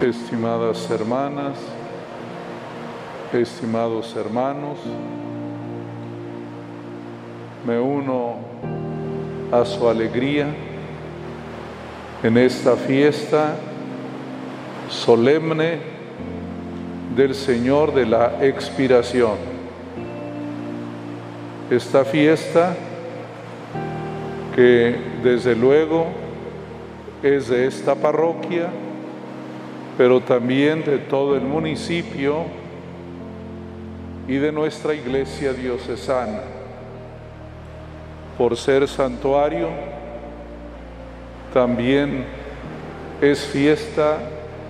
Estimadas hermanas, estimados hermanos, me uno a su alegría en esta fiesta solemne del Señor de la expiración. Esta fiesta que desde luego es de esta parroquia, pero también de todo el municipio y de nuestra iglesia diocesana. Por ser santuario, también es fiesta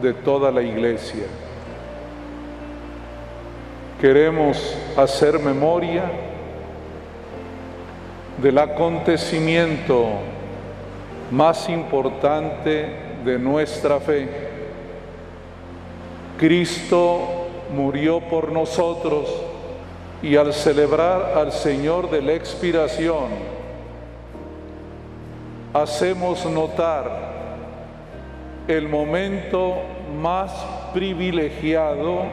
de toda la iglesia. Queremos hacer memoria del acontecimiento más importante de nuestra fe Cristo murió por nosotros y al celebrar al Señor de la expiración, hacemos notar el momento más privilegiado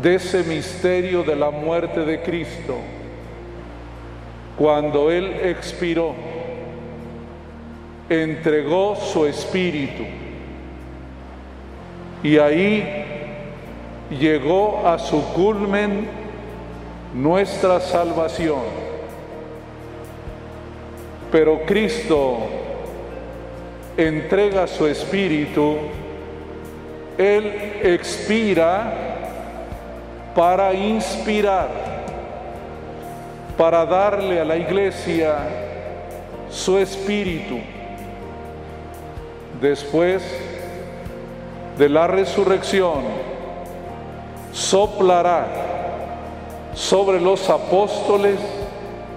de ese misterio de la muerte de Cristo, cuando Él expiró, entregó su espíritu y ahí llegó a su culmen nuestra salvación. Pero Cristo entrega su espíritu, Él expira para inspirar, para darle a la iglesia su espíritu. Después de la resurrección soplará sobre los apóstoles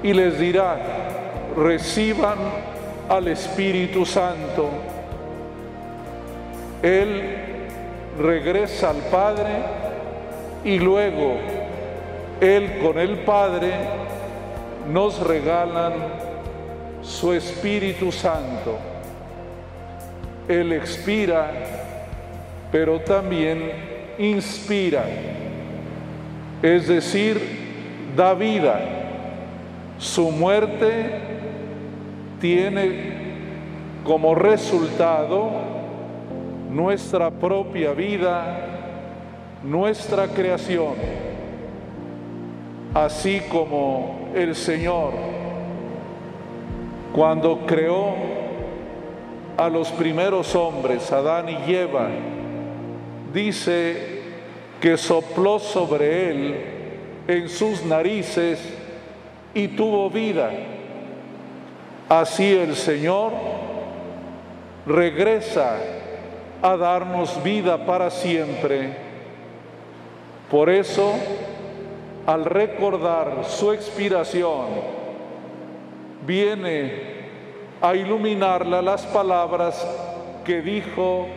y les dirá, reciban al Espíritu Santo. Él regresa al Padre y luego Él con el Padre nos regalan su Espíritu Santo. Él expira pero también inspira, es decir, da vida. Su muerte tiene como resultado nuestra propia vida, nuestra creación, así como el Señor cuando creó a los primeros hombres, Adán y Eva, dice que sopló sobre él en sus narices y tuvo vida. Así el Señor regresa a darnos vida para siempre. Por eso, al recordar su expiración, viene a iluminarla las palabras que dijo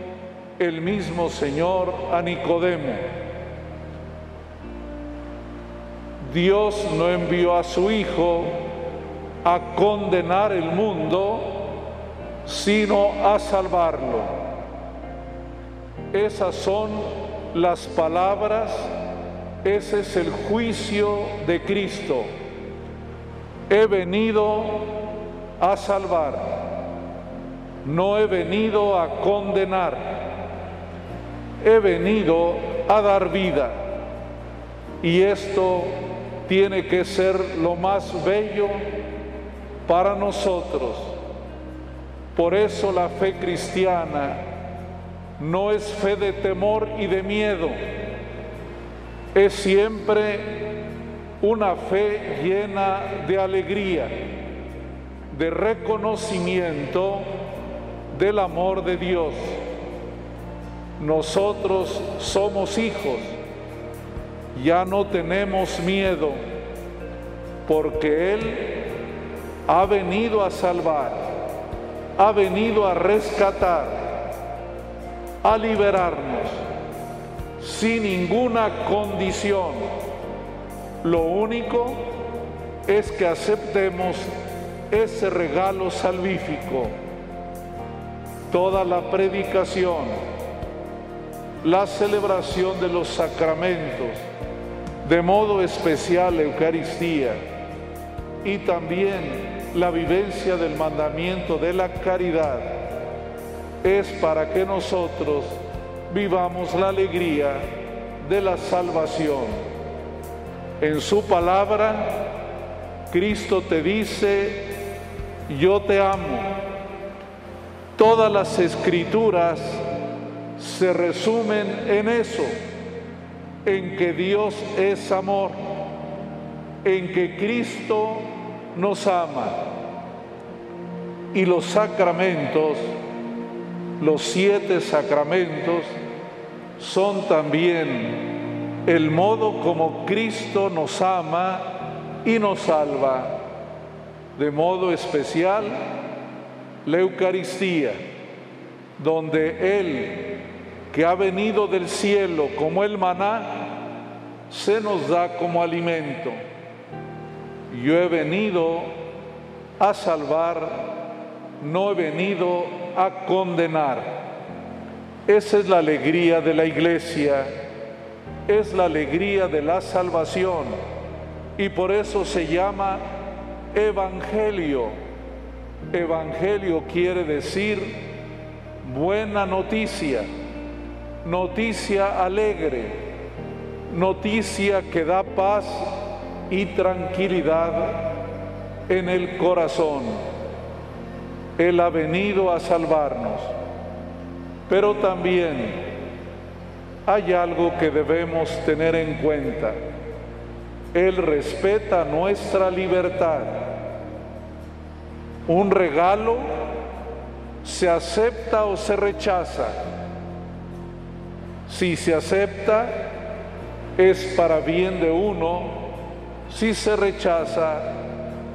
el mismo Señor a Nicodemo. Dios no envió a su Hijo a condenar el mundo, sino a salvarlo. Esas son las palabras, ese es el juicio de Cristo. He venido a salvar, no he venido a condenar he venido a dar vida. Y esto tiene que ser lo más bello para nosotros. Por eso la fe cristiana no es fe de temor y de miedo, es siempre una fe llena de alegría, de reconocimiento del amor de Dios. Nosotros somos hijos, ya no tenemos miedo, porque Él ha venido a salvar, ha venido a rescatar, a liberarnos, sin ninguna condición. Lo único es que aceptemos ese regalo salvífico, toda la predicación, la celebración de los sacramentos, de modo especial Eucaristía y también la vivencia del mandamiento de la caridad, es para que nosotros vivamos la alegría de la salvación. En su palabra, Cristo te dice, yo te amo. Todas las escrituras se resumen en eso, en que Dios es amor, en que Cristo nos ama. Y los sacramentos, los siete sacramentos, son también el modo como Cristo nos ama y nos salva de modo especial la Eucaristía, donde Él, que ha venido del cielo como el maná, se nos da como alimento. Yo he venido a salvar, no he venido a condenar. Esa es la alegría de la iglesia, es la alegría de la salvación y por eso se llama Evangelio. Evangelio quiere decir buena noticia, noticia alegre, noticia que da paz y tranquilidad en el corazón. Él ha venido a salvarnos, pero también hay algo que debemos tener en cuenta él respeta nuestra libertad. Un regalo se acepta o se rechaza. Si se acepta, es para bien de uno. Si se rechaza,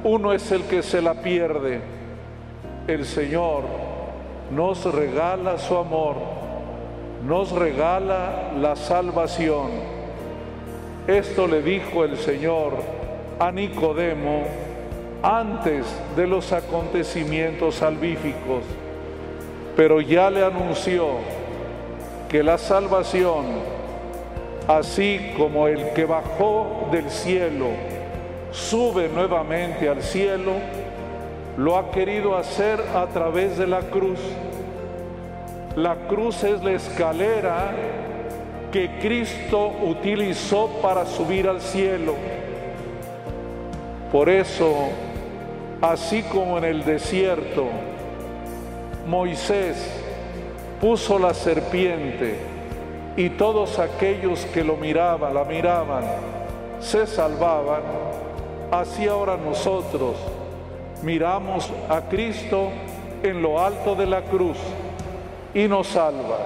uno es el que se la pierde. El Señor nos regala su amor, nos regala la salvación. Esto le dijo el Señor a Nicodemo antes de los acontecimientos salvíficos, pero ya le anunció que la salvación, así como el que bajó del cielo, sube nuevamente al cielo, lo ha querido hacer a través de la cruz. La cruz es la escalera que Cristo utilizó para subir al cielo. Por eso, así como en el desierto, Moisés puso la serpiente y todos aquellos que lo miraban, la miraban, se salvaban, así ahora nosotros miramos a Cristo en lo alto de la cruz y nos salva.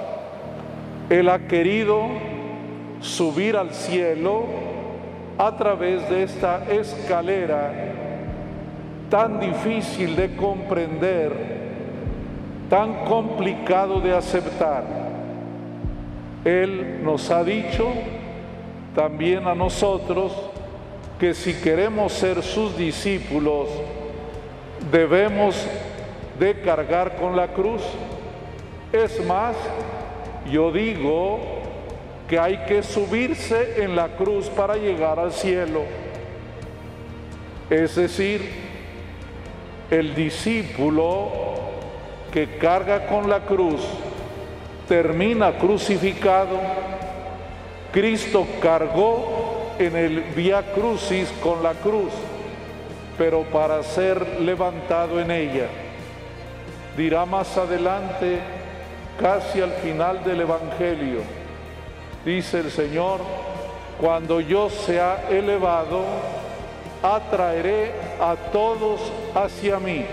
Él ha querido subir al cielo a través de esta escalera tan difícil de comprender, tan complicado de aceptar. Él nos ha dicho también a nosotros que si queremos ser sus discípulos, debemos de cargar con la cruz. Es más, yo digo que hay que subirse en la cruz para llegar al cielo. Es decir, el discípulo que carga con la cruz termina crucificado. Cristo cargó en el vía crucis con la cruz, pero para ser levantado en ella. Dirá más adelante casi al final del Evangelio. Dice el Señor, cuando yo sea elevado, atraeré a todos hacia mí,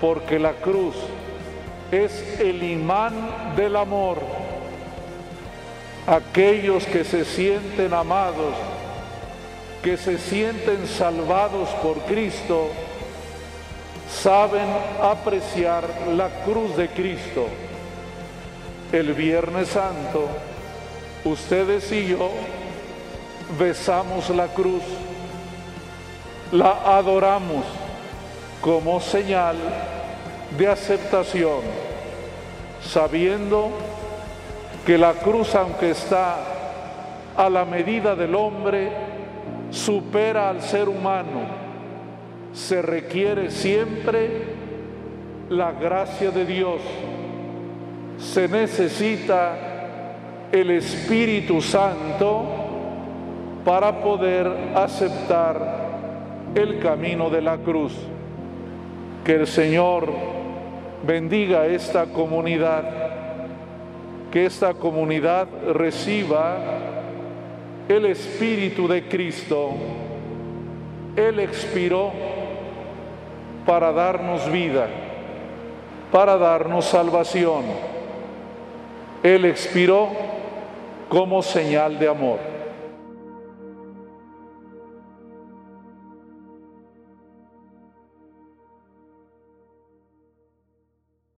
porque la cruz es el imán del amor. Aquellos que se sienten amados, que se sienten salvados por Cristo, saben apreciar la cruz de Cristo. El Viernes Santo, ustedes y yo besamos la cruz, la adoramos como señal de aceptación, sabiendo que la cruz, aunque está a la medida del hombre, supera al ser humano se requiere siempre la gracia de Dios. Se necesita el Espíritu Santo para poder aceptar el camino de la cruz. Que el Señor bendiga esta comunidad, que esta comunidad reciba el Espíritu de Cristo. Él expiró para darnos vida, para darnos salvación. Él expiró como señal de amor.